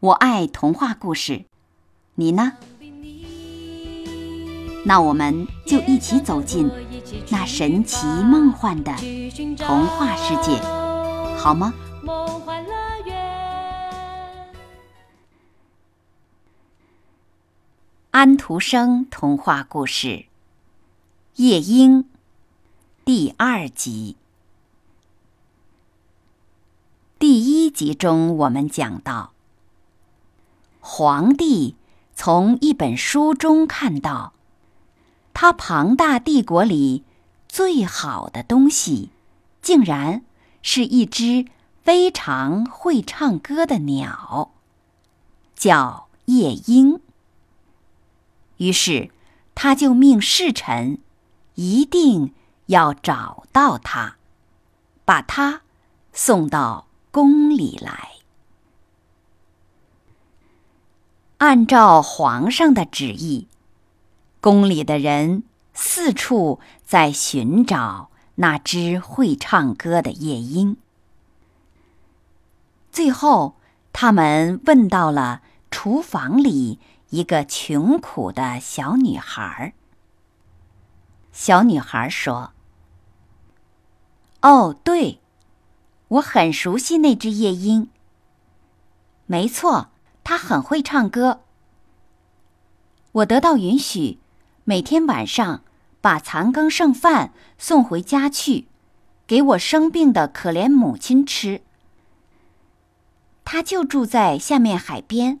我爱童话故事，你呢？那我们就一起走进那神奇梦幻的童话世界，好吗？安徒生童话故事《夜莺》第二集。第一集中，我们讲到，皇帝从一本书中看到，他庞大帝国里最好的东西，竟然是一只非常会唱歌的鸟，叫夜莺。于是，他就命侍臣一定要找到它，把它送到宫里来。按照皇上的旨意，宫里的人四处在寻找那只会唱歌的夜莺。最后，他们问到了厨房里。一个穷苦的小女孩。小女孩说：“哦，对，我很熟悉那只夜莺。没错，他很会唱歌。我得到允许，每天晚上把残羹剩饭送回家去，给我生病的可怜母亲吃。他就住在下面海边。”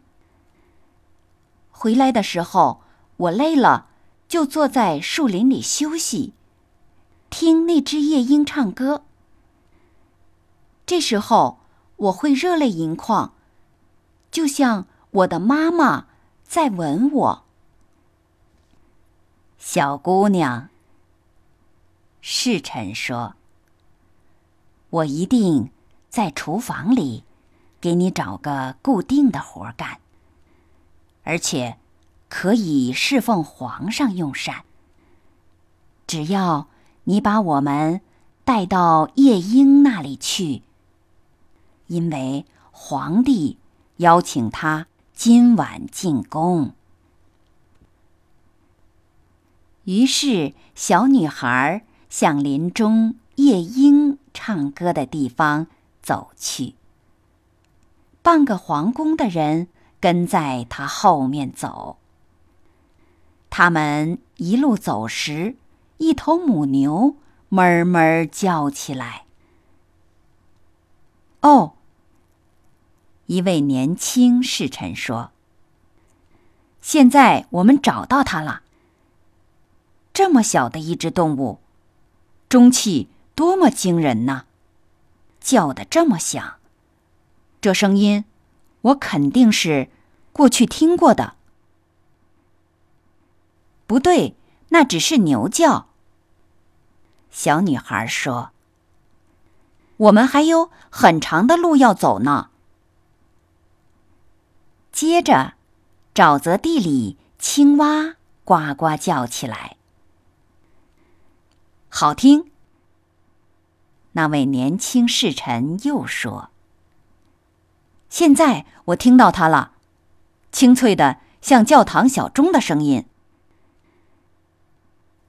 回来的时候，我累了，就坐在树林里休息，听那只夜莺唱歌。这时候，我会热泪盈眶，就像我的妈妈在吻我。小姑娘，侍臣说：“我一定在厨房里给你找个固定的活干。”而且，可以侍奉皇上用膳。只要你把我们带到夜莺那里去，因为皇帝邀请他今晚进宫。于是，小女孩向林中夜莺唱歌的地方走去。半个皇宫的人。跟在他后面走。他们一路走时，一头母牛哞哞叫起来。哦，一位年轻侍臣说：“现在我们找到它了。这么小的一只动物，中气多么惊人呐！叫得这么响，这声音。”我肯定是过去听过的。不对，那只是牛叫。小女孩说：“我们还有很长的路要走呢。”接着，沼泽地里青蛙呱呱叫起来，好听。那位年轻侍臣又说。现在我听到它了，清脆的像教堂小钟的声音。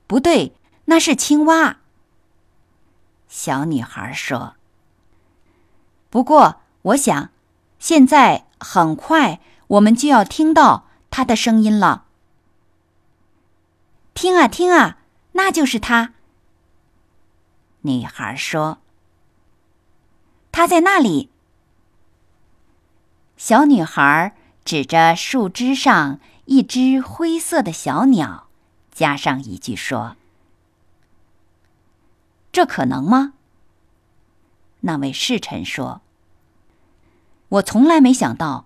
不对，那是青蛙。小女孩说。不过，我想，现在很快我们就要听到它的声音了。听啊听啊，那就是它。女孩说。它在那里。小女孩指着树枝上一只灰色的小鸟，加上一句说：“这可能吗？”那位侍臣说：“我从来没想到，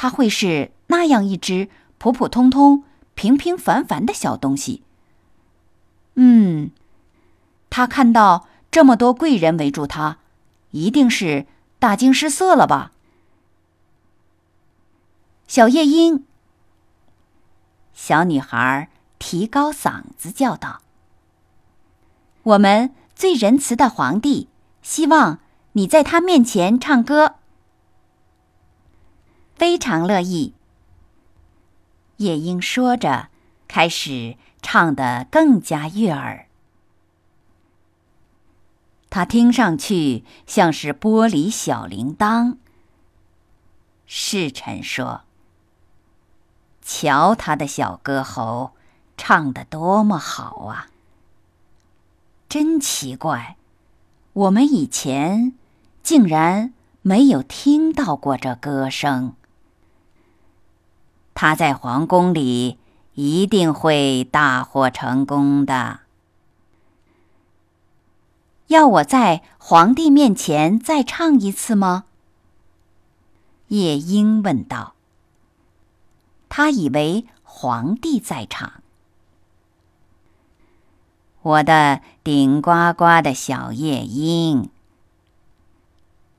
它会是那样一只普普通通、平平凡凡的小东西。嗯，他看到这么多贵人围住他，一定是大惊失色了吧？小夜莺，小女孩提高嗓子叫道：“我们最仁慈的皇帝希望你在他面前唱歌。”非常乐意。夜莺说着，开始唱得更加悦耳。它听上去像是玻璃小铃铛。侍臣说：“瞧他的小歌喉，唱得多么好啊！真奇怪，我们以前竟然没有听到过这歌声。”他在皇宫里一定会大获成功的。要我在皇帝面前再唱一次吗？夜莺问道。他以为皇帝在场。我的顶呱呱的小夜莺，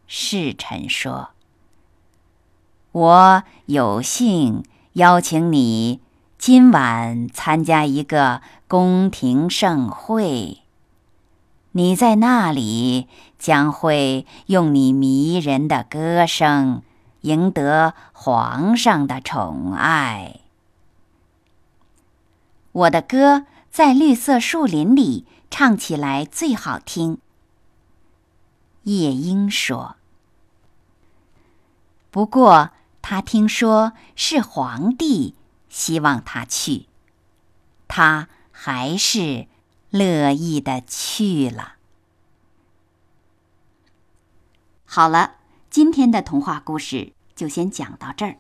侍臣说：“我有幸。”邀请你今晚参加一个宫廷盛会。你在那里将会用你迷人的歌声赢得皇上的宠爱。我的歌在绿色树林里唱起来最好听。夜莺说。不过。他听说是皇帝希望他去，他还是乐意的去了。好了，今天的童话故事就先讲到这儿，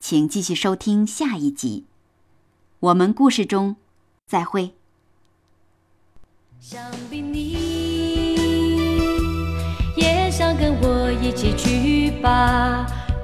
请继续收听下一集。我们故事中再会。想必你也想跟我一起去吧。